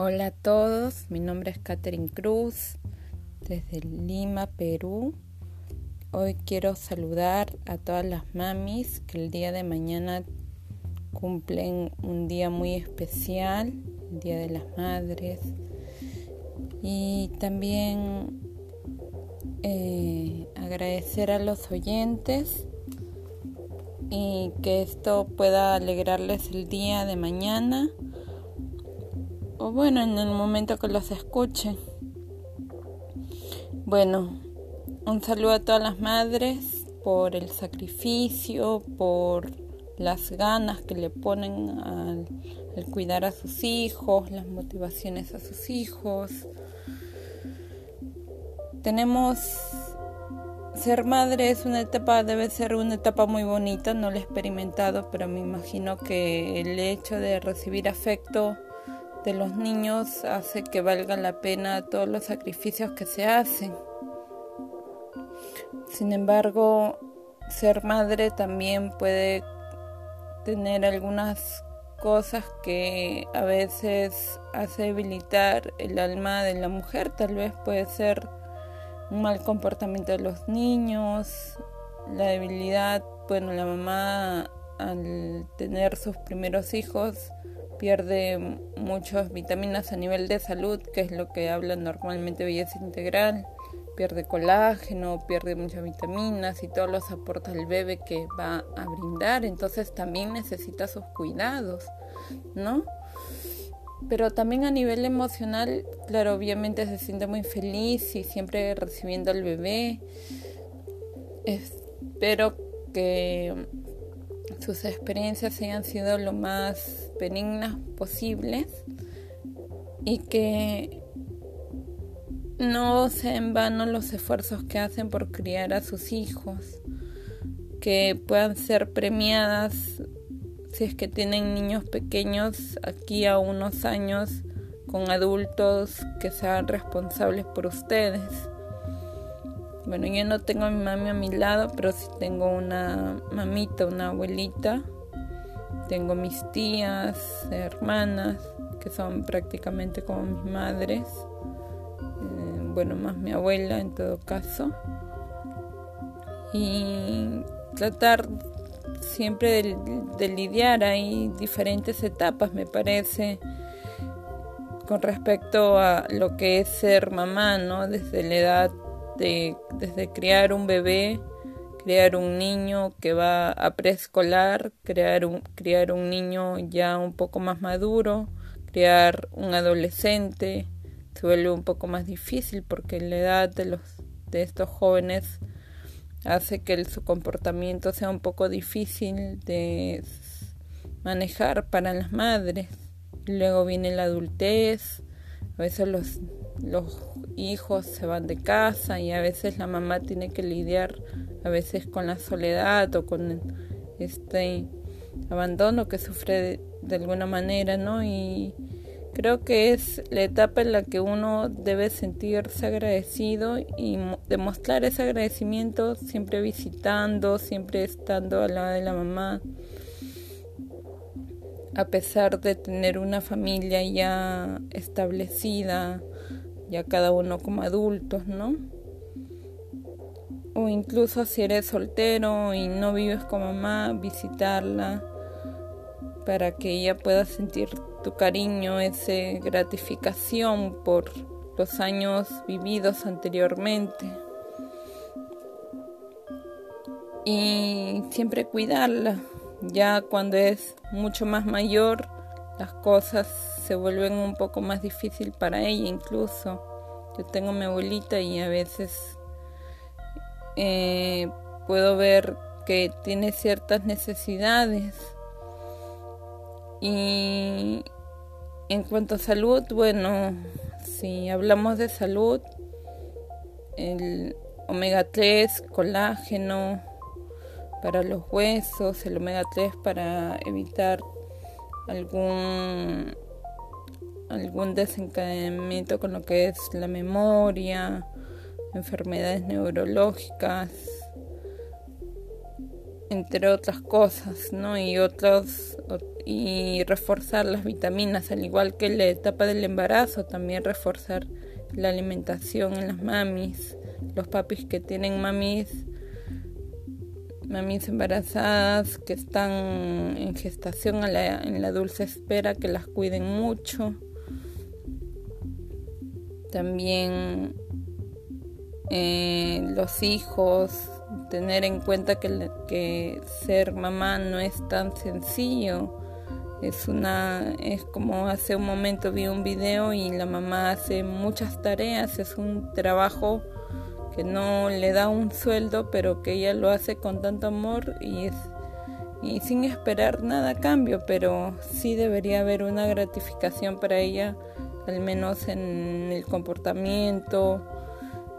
Hola a todos, mi nombre es Catherine Cruz desde Lima, Perú. Hoy quiero saludar a todas las mamis que el día de mañana cumplen un día muy especial, el Día de las Madres. Y también eh, agradecer a los oyentes y que esto pueda alegrarles el día de mañana o bueno, en el momento que los escuchen. Bueno, un saludo a todas las madres por el sacrificio, por las ganas que le ponen al, cuidar a sus hijos, las motivaciones a sus hijos. Tenemos ser madre es una etapa, debe ser una etapa muy bonita, no lo he experimentado, pero me imagino que el hecho de recibir afecto de los niños hace que valga la pena todos los sacrificios que se hacen. Sin embargo, ser madre también puede tener algunas cosas que a veces hace debilitar el alma de la mujer. Tal vez puede ser un mal comportamiento de los niños, la debilidad, bueno, la mamá al tener sus primeros hijos pierde muchas vitaminas a nivel de salud, que es lo que habla normalmente belleza integral, pierde colágeno, pierde muchas vitaminas y todos los aporta el bebé que va a brindar, entonces también necesita sus cuidados, ¿no? Pero también a nivel emocional, claro, obviamente se siente muy feliz y siempre recibiendo al bebé. Espero que sus experiencias hayan sido lo más benignas posibles y que no sean en vano los esfuerzos que hacen por criar a sus hijos, que puedan ser premiadas si es que tienen niños pequeños aquí a unos años con adultos que sean responsables por ustedes. Bueno, yo no tengo a mi mami a mi lado, pero sí tengo una mamita, una abuelita. Tengo mis tías, hermanas, que son prácticamente como mis madres. Eh, bueno, más mi abuela en todo caso. Y tratar siempre de, de lidiar, hay diferentes etapas, me parece con respecto a lo que es ser mamá, ¿no? Desde la edad desde criar un bebé, crear un niño que va a preescolar, crear un, criar un niño ya un poco más maduro, crear un adolescente, se vuelve un poco más difícil porque la edad de los de estos jóvenes hace que su comportamiento sea un poco difícil de manejar para las madres. Luego viene la adultez, a veces los los hijos se van de casa y a veces la mamá tiene que lidiar a veces con la soledad o con este abandono que sufre de, alguna manera, ¿no? Y creo que es la etapa en la que uno debe sentirse agradecido y demostrar ese agradecimiento siempre visitando, siempre estando al lado de la mamá a pesar de tener una familia ya establecida, ya cada uno como adultos, ¿no? O incluso si eres soltero y no vives con mamá, visitarla para que ella pueda sentir tu cariño, esa gratificación por los años vividos anteriormente. Y siempre cuidarla, ya cuando es mucho más mayor, las cosas se vuelven un poco más difícil para ella incluso. Yo tengo mi abuelita y a veces eh, puedo ver que tiene ciertas necesidades. Y en cuanto a salud, bueno, si hablamos de salud, el omega 3, colágeno para los huesos, el omega 3 para evitar algún algún desencadenamiento con lo que es la memoria, enfermedades neurológicas, entre otras cosas, ¿no? Y otros y reforzar las vitaminas, al igual que la etapa del embarazo, también reforzar la alimentación en las mamis, los papis que tienen mamis mamis embarazadas que están en gestación en la dulce espera, que las cuiden mucho. También eh, los hijos, tener en cuenta que, ser mamá no es tan sencillo. Es una es como hace un momento vi un video y la mamá hace muchas tareas, es un trabajo que no le da un sueldo, pero que ella lo hace con tanto amor y, y sin esperar nada a cambio, pero sí debería haber una gratificación para ella, al menos en el comportamiento,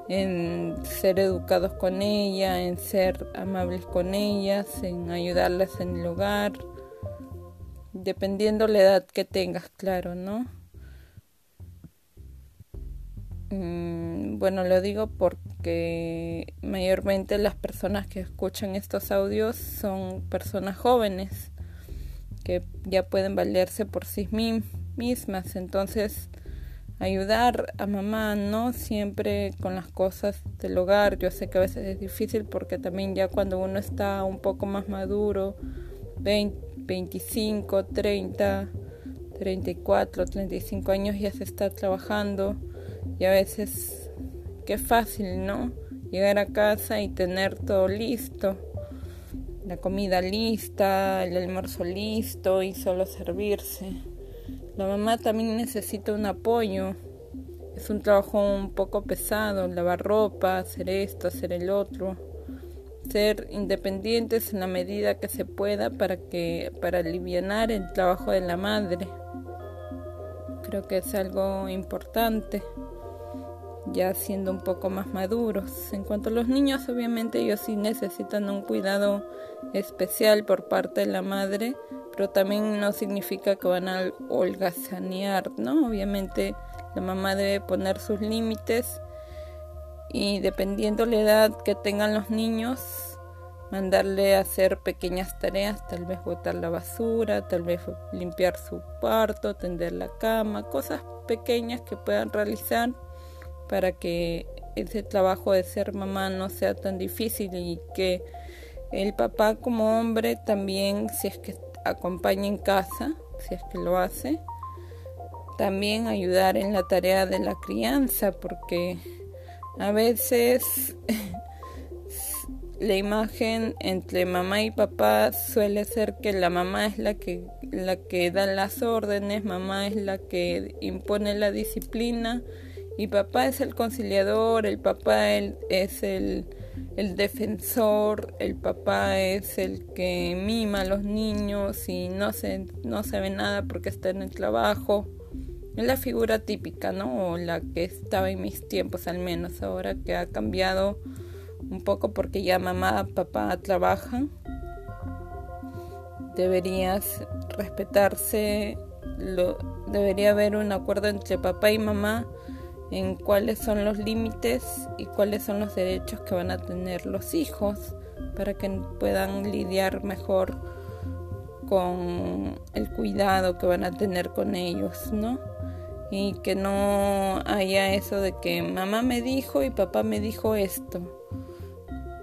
en ser educados con ella, en ser amables con ellas, en ayudarlas en el hogar, dependiendo la edad que tengas, claro, ¿no? Mm, bueno, lo digo porque mayormente las personas que escuchan estos audios son personas jóvenes que ya pueden valerse por sí mismas. Entonces, ayudar a mamá, no siempre con las cosas del hogar. Yo sé que a veces es difícil porque también ya cuando uno está un poco más maduro, 20, 25, 30, 34, 35 años ya se está trabajando y a veces, qué fácil, ¿no? Llegar a casa y tener todo listo. La comida lista, el almuerzo listo y solo servirse. La mamá también necesita un apoyo. Es un trabajo un poco pesado, lavar ropa, hacer esto, hacer el otro. Ser independientes en la medida que se pueda para que para aliviar el trabajo de la madre. Creo que es algo importante ya siendo un poco más maduros. En cuanto a los niños, obviamente ellos sí necesitan un cuidado especial por parte de la madre, pero también no significa que van a holgazanear, ¿no? Obviamente la mamá debe poner sus límites y dependiendo la edad que tengan los niños, mandarle a hacer pequeñas tareas, tal vez botar la basura, tal vez limpiar su cuarto, tender la cama, cosas pequeñas que puedan realizar para que ese trabajo de ser mamá no sea tan difícil y que el papá como hombre también, si es que acompaña en casa, si es que lo hace, también ayudar en la tarea de la crianza, porque a veces la imagen entre mamá y papá suele ser que la mamá es la que la que da las órdenes, mamá es la que impone la disciplina y papá es el conciliador, el papá es el, el defensor, el papá es el que mima a los niños y no se, no se ve nada porque está en el trabajo. Es la figura típica, ¿no? O la que estaba en mis tiempos al menos, ahora que ha cambiado un poco porque ya mamá, papá trabajan. Deberías respetarse, debería haber un acuerdo entre papá y mamá en cuáles son los límites y cuáles son los derechos que van a tener los hijos para que puedan lidiar mejor con el cuidado que van a tener con ellos, ¿no? Y que no haya eso de que mamá me dijo y papá me dijo esto,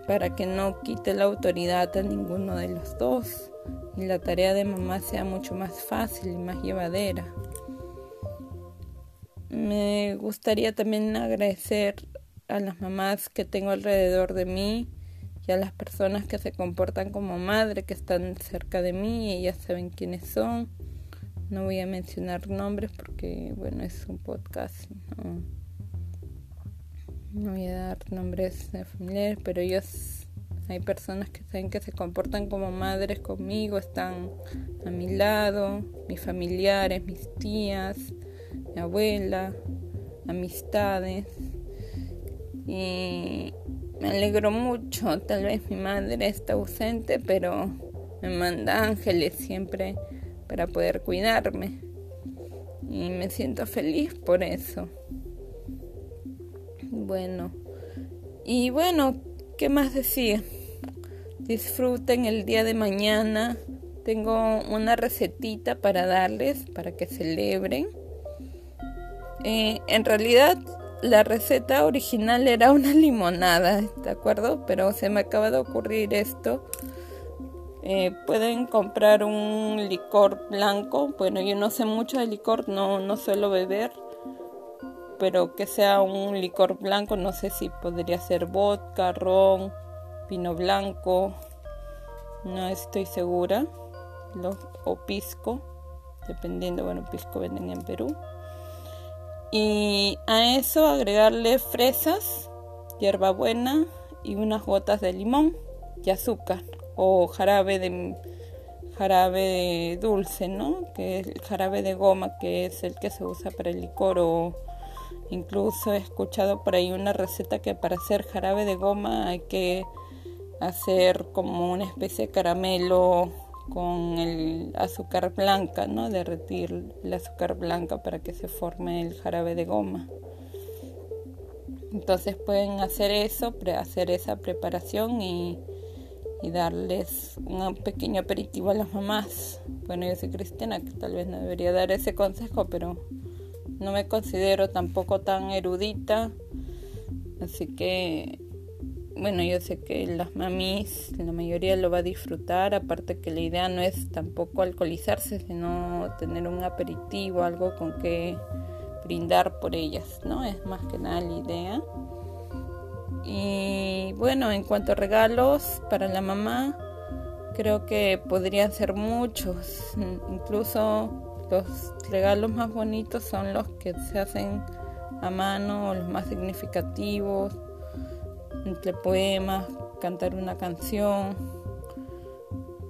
para que no quite la autoridad a ninguno de los dos y la tarea de mamá sea mucho más fácil y más llevadera. Me gustaría también agradecer a las mamás que tengo alrededor de mí y a las personas que se comportan como madre, que están cerca de mí ellas saben quiénes son. No voy a mencionar nombres porque, bueno, es un podcast. No, no voy a dar nombres de familiares, pero ellos, hay personas que saben que se comportan como madres conmigo, están a mi lado, mis familiares, mis tías mi abuela, amistades. Y me alegro mucho, tal vez mi madre está ausente, pero me manda ángeles siempre para poder cuidarme. Y me siento feliz por eso. Bueno, y bueno, ¿qué más decir? disfruten el día de mañana. Tengo una recetita para darles para que celebren. Eh, en realidad la receta original era una limonada, ¿de acuerdo? Pero se me acaba de ocurrir esto. Eh, pueden comprar un licor blanco. Bueno, yo no sé mucho de licor, no, no suelo beber. Pero que sea un licor blanco, no sé si podría ser vodka, ron, vino blanco. No estoy segura. o pisco, dependiendo, bueno, pisco venden en Perú. Y a eso agregarle fresas, hierbabuena y unas gotas de limón y azúcar o jarabe de jarabe dulce, ¿no? Que es el jarabe de goma, que es el que se usa para el licor o incluso he escuchado por ahí una receta que para hacer jarabe de goma hay que hacer como una especie de caramelo con el azúcar blanca, ¿no? Derretir el azúcar blanca para que se forme el jarabe de goma. Entonces pueden hacer eso, hacer esa preparación y, y darles un pequeño aperitivo a las mamás. Bueno, yo soy cristiana, que tal vez no debería dar ese consejo, pero no me considero tampoco tan erudita. Así que bueno, yo sé que las mamis, la mayoría lo va a disfrutar, aparte que la idea no es tampoco alcoholizarse, sino tener un aperitivo, algo con que brindar por ellas, ¿no? Es más que nada la idea. Y bueno, en cuanto a regalos para la mamá, creo que podrían ser muchos, incluso los regalos más bonitos son los que se hacen a mano, los más significativos entre poemas, cantar una canción,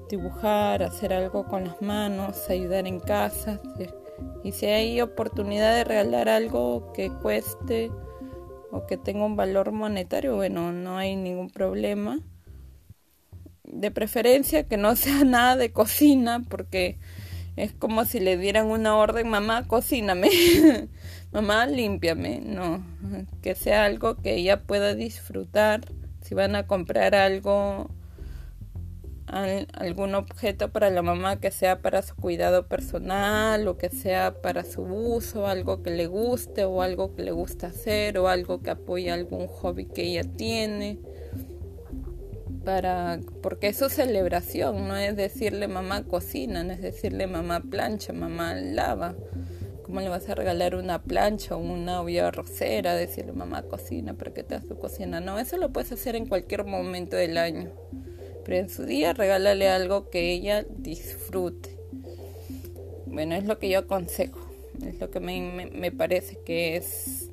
dibujar, hacer algo con las manos, ayudar en casa. Y si hay oportunidad de regalar algo que cueste o que tenga un valor monetario, bueno, no hay ningún problema. De preferencia que no sea nada de cocina, porque es como si le dieran una orden, mamá, cocíname, mamá, límpiame. No, que sea algo que ella pueda disfrutar. Si van a comprar algo, algún objeto para la mamá que sea para su cuidado personal o que sea para su uso, algo que le guste o algo que le gusta hacer o algo que apoye algún hobby que ella tiene para porque es su celebración, no es decirle mamá cocina, no es decirle mamá plancha, mamá lava. ¿Cómo le vas a regalar una plancha o una olla rosera? Decirle mamá cocina para que te hagas tu cocina. No, eso lo puedes hacer en cualquier momento del año. Pero en su día regálale algo que ella disfrute. Bueno, es lo que yo aconsejo. Es lo que me, me parece que es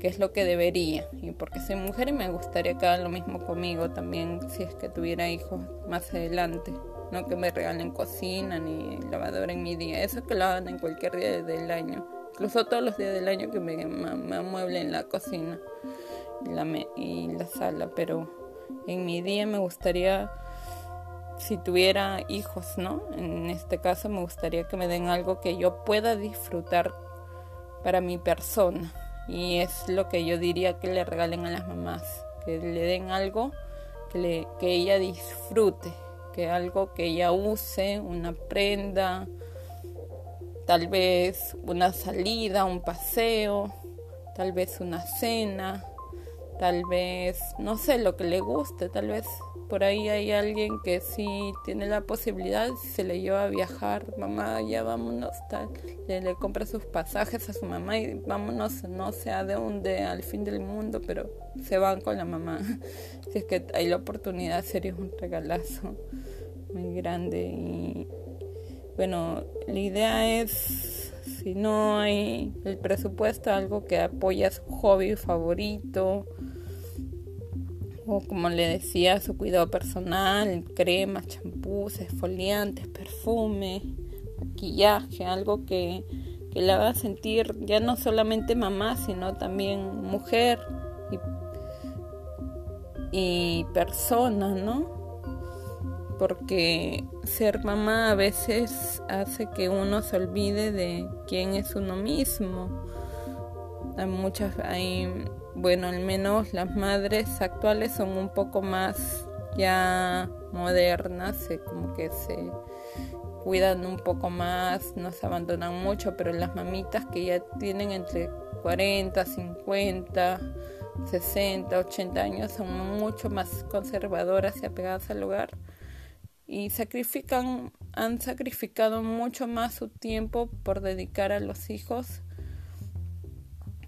que es lo que debería. Y porque soy mujer y me gustaría que hagan lo mismo conmigo también si es que tuviera hijos más adelante. No que me regalen cocina ni lavadora en mi día. Eso que lo hagan en cualquier día del año. Incluso todos los días del año que me, me, amueblen la cocina y la, y la sala. Pero en mi día me gustaría si tuviera hijos, ¿no? En este caso me gustaría que me den algo que yo pueda disfrutar para mi persona. Y es lo que yo diría que le regalen a las mamás, que le den algo que, le, que ella disfrute, que algo que ella use, una prenda, tal vez una salida, un paseo, tal vez una cena, tal vez, no sé, lo que le guste, tal vez por ahí hay alguien que sí tiene la posibilidad, se le lleva a viajar, mamá, ya vámonos, tal, le, le, compra sus pasajes a su mamá y vámonos, no sea de dónde, al fin del mundo, pero se van con la mamá. Si es que hay la oportunidad, sería un regalazo muy grande. Y bueno, la idea es, si no hay el presupuesto, algo que apoya su hobby favorito o como le decía, su cuidado personal, cremas, champús, esfoliantes, perfume, maquillaje, algo que, que la haga sentir ya no solamente mamá, sino también mujer y, y persona, ¿no? Porque ser mamá a veces hace que uno se olvide de quién es uno mismo. Hay muchas, hay bueno, al menos las madres actuales son un poco más ya modernas, se, como que se cuidan un poco más, no se abandonan mucho, pero las mamitas que ya tienen entre 40, 50, 60, 80 años son mucho más conservadoras y apegadas al hogar y sacrifican, han sacrificado mucho más su tiempo por dedicar a los hijos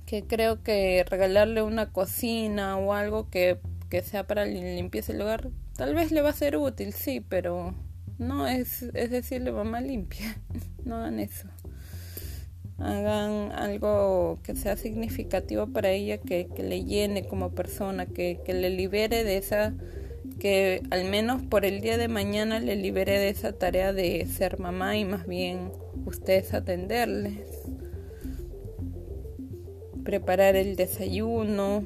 que creo que regalarle una cocina o algo que, que sea para limpieza el hogar tal vez le va a ser útil, sí, pero no es, es decirle mamá limpia, no hagan eso. Hagan algo que sea significativo para ella, que, que le llene como persona, que, que le libere de esa que al menos por el día de mañana le libere de esa tarea de ser mamá y más bien ustedes atenderles. Preparar el desayuno,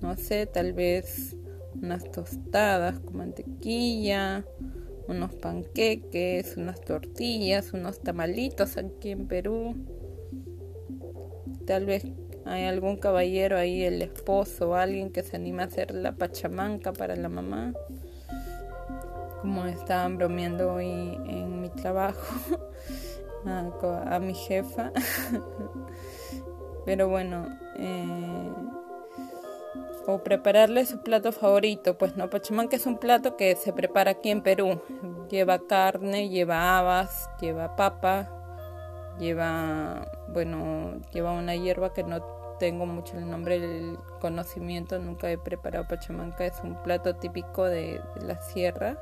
no sé, tal vez unas tostadas con mantequilla, unos panqueques, unas tortillas, unos tamalitos aquí en Perú. Tal vez hay algún caballero ahí, el esposo alguien que se anima a hacer la pachamanca para la mamá. Como estaban bromeando hoy en mi trabajo a, mi jefa. Pero bueno, eh, o prepararle su plato favorito. Pues no, pachamanca es un plato que se prepara aquí en Perú. Lleva carne, lleva habas, lleva papa, lleva, bueno, lleva una hierba que no tengo mucho el nombre, el conocimiento, nunca he preparado pachamanca, es un plato típico de, la sierra,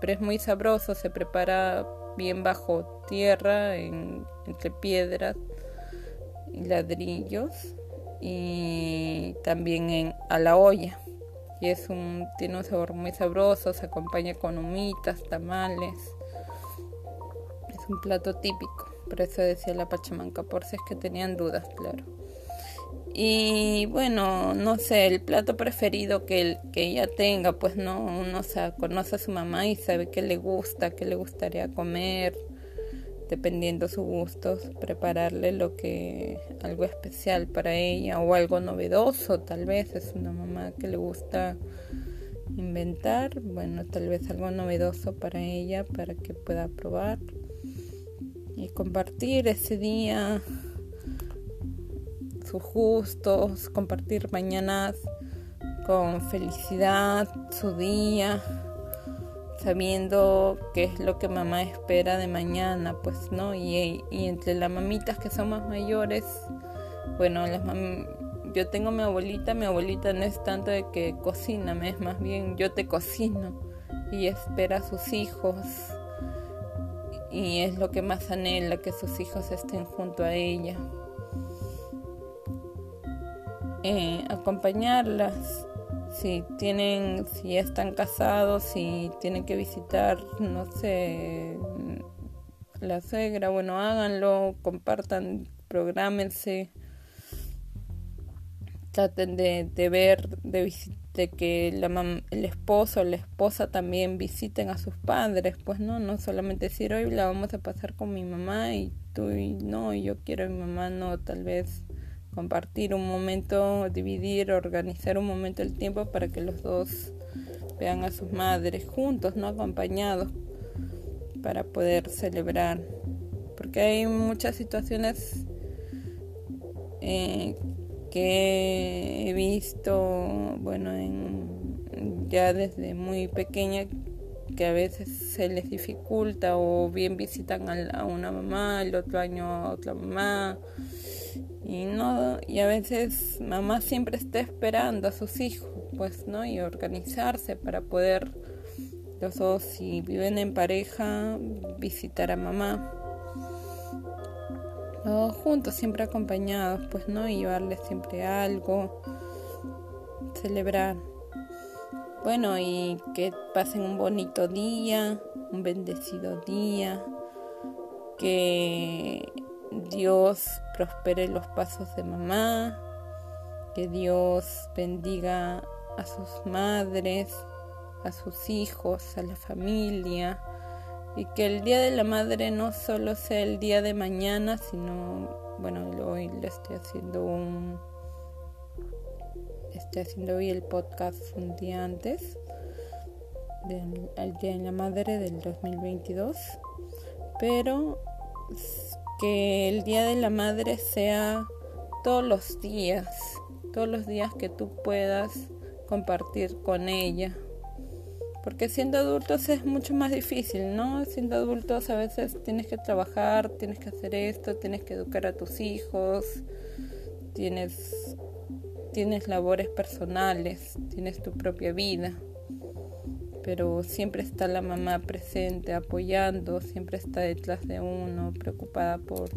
pero es muy sabroso, se prepara bien bajo tierra, entre piedras y ladrillos, y también en, a la olla. Y es un, tiene un sabor muy sabroso, se acompaña con humitas, tamales. Es un plato típico, por eso decía la pachamanca, por si es que tenían dudas, claro. Y bueno, no sé, el plato preferido que, que ella tenga, pues no, uno se conoce a su mamá y sabe qué le gusta, qué le gustaría comer, dependiendo sus gustos, prepararle lo que, algo especial para ella o algo novedoso, tal vez es una mamá que le gusta inventar, bueno, tal vez algo novedoso para ella, para que pueda probar y compartir ese día sus gustos, compartir mañanas con felicidad, su día, sabiendo qué es lo que mamá espera de mañana, pues, ¿no? Y, entre las mamitas que son más mayores, bueno, las yo tengo mi abuelita, mi abuelita no es tanto de que cocina, es más bien yo te cocino y espera a sus hijos y es lo que más anhela que sus hijos estén junto a ella. Eh, acompañarlas. Si tienen si están casados si tienen que visitar no sé la suegra bueno háganlo compartan prográmense. Traten de, de ver de, de que la el esposo o la esposa también visiten a sus padres pues no no solamente decir hoy la vamos a pasar con mi mamá y tú y no yo quiero a mi mamá no tal vez compartir un momento, dividir, organizar un momento el tiempo para que los dos vean a sus madres juntos, no acompañados, para poder celebrar. Porque hay muchas situaciones eh, que he visto, bueno, en, ya desde muy pequeña, que a veces se les dificulta o bien visitan a, una mamá, el otro año a otra mamá. Y no y a veces mamá siempre está esperando a sus hijos pues no y organizarse para poder los dos si viven en pareja visitar a mamá. O juntos siempre acompañados pues no y llevarles siempre algo celebrar bueno y que pasen un bonito día un bendecido día que Dios prospere los pasos de mamá, que Dios bendiga a sus madres, a sus hijos, a la familia, y que el Día de la Madre no solo sea el día de mañana, sino, bueno, hoy le estoy haciendo un, estoy haciendo hoy el podcast un día antes, del Día de la Madre del 2022, pero que el Día de la Madre sea todos los días, todos los días que tú puedas compartir con ella. Porque siendo adultos es mucho más difícil, ¿no? Siendo adultos a veces tienes que trabajar, tienes que hacer esto, tienes que educar a tus hijos, tienes, tienes labores personales, tienes tu propia vida. Pero siempre está la mamá presente, apoyando, siempre está detrás de uno, preocupada por,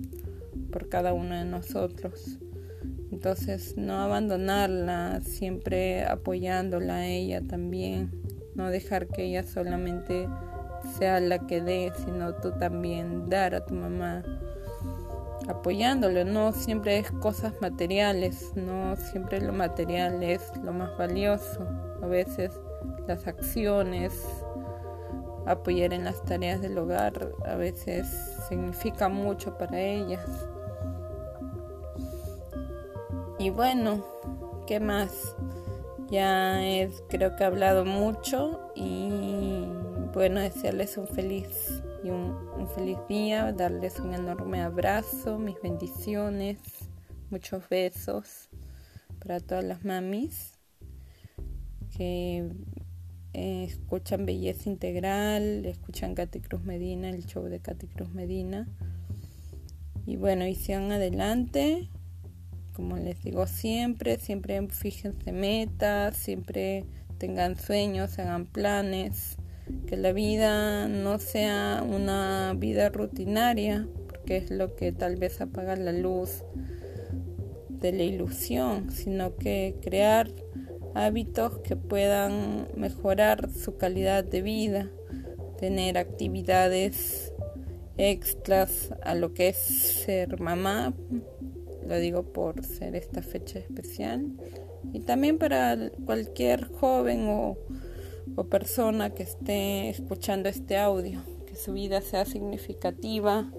por cada uno de nosotros. Entonces no abandonarla, siempre apoyándola a ella también, no dejar que ella solamente sea la que dé, sino tú también dar a tu mamá apoyándolo, no siempre es cosas materiales, no siempre lo material es lo más valioso, a veces las acciones, apoyar en las tareas del hogar, a veces significa mucho para ellas. Y bueno, ¿qué más? Ya es, creo que he hablado mucho y bueno, desearles un feliz y un, feliz día, darles un enorme abrazo, mis bendiciones, muchos besos para todas las mamis que eh, escuchan Belleza Integral, escuchan Katy Cruz Medina, el show de Katy Cruz Medina. Y bueno, y sigan adelante, como les digo siempre, siempre fíjense metas, siempre tengan sueños, hagan planes, que la vida no sea una vida rutinaria, porque es lo que tal vez apaga la luz de la ilusión, sino que crear hábitos que puedan mejorar su calidad de vida, tener actividades extras a lo que es ser mamá, lo digo por ser esta fecha especial. Y también para cualquier joven o, o persona que esté escuchando este audio, que su vida sea significativa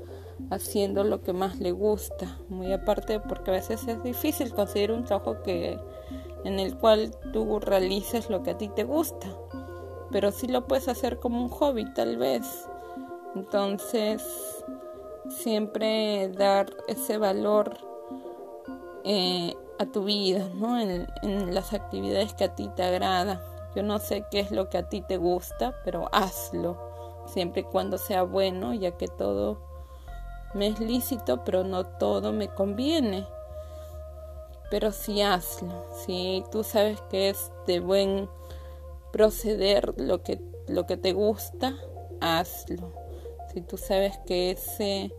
haciendo lo que más le gusta, muy aparte porque a veces es difícil conseguir un trabajo que en el cual tú realices lo que a ti te gusta, pero sí lo puedes hacer como un hobby tal vez. Entonces, siempre dar ese valor eh, a tu vida, ¿no? En, en, las actividades que a ti te agrada. Yo no sé qué es lo que a ti te gusta, pero hazlo, siempre y cuando sea bueno, ya que todo me es lícito, pero no todo me conviene. Pero sí hazlo, si tú sabes que es de buen proceder lo que, lo que te gusta, hazlo. Si tú sabes que ese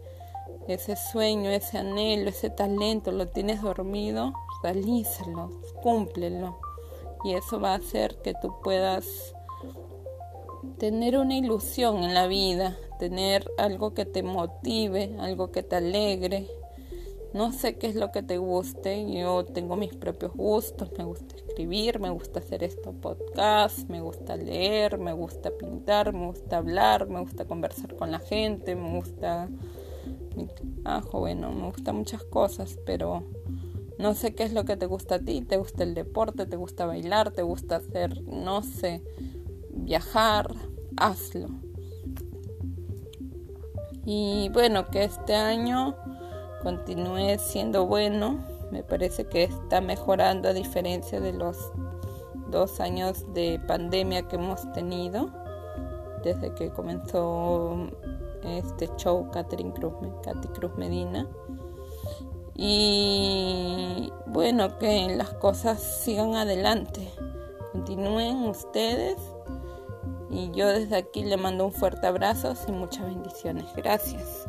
ese sueño, ese anhelo, ese talento lo tienes dormido, realízalo, cúmplelo. Y eso va a hacer que tú puedas tener una ilusión en la vida, tener algo que te motive, algo que te alegre. No sé qué es lo que te guste, yo tengo mis propios gustos, me gusta escribir, me gusta hacer estos podcasts, me gusta leer, me gusta pintar, me gusta hablar, me gusta conversar con la gente, me gusta mi trabajo, bueno, me gustan muchas cosas, pero no sé qué es lo que te gusta a ti, te gusta el deporte, te gusta bailar, te gusta hacer, no sé, viajar, hazlo. Y bueno, que este año continúe siendo bueno, me parece que está mejorando a diferencia de los dos años de pandemia que hemos tenido desde que comenzó este show Catherine Cruz, Katy Cruz Medina. Y bueno, que las cosas sigan adelante, continúen ustedes. Y yo desde aquí le mando un fuerte abrazo y muchas bendiciones. Gracias.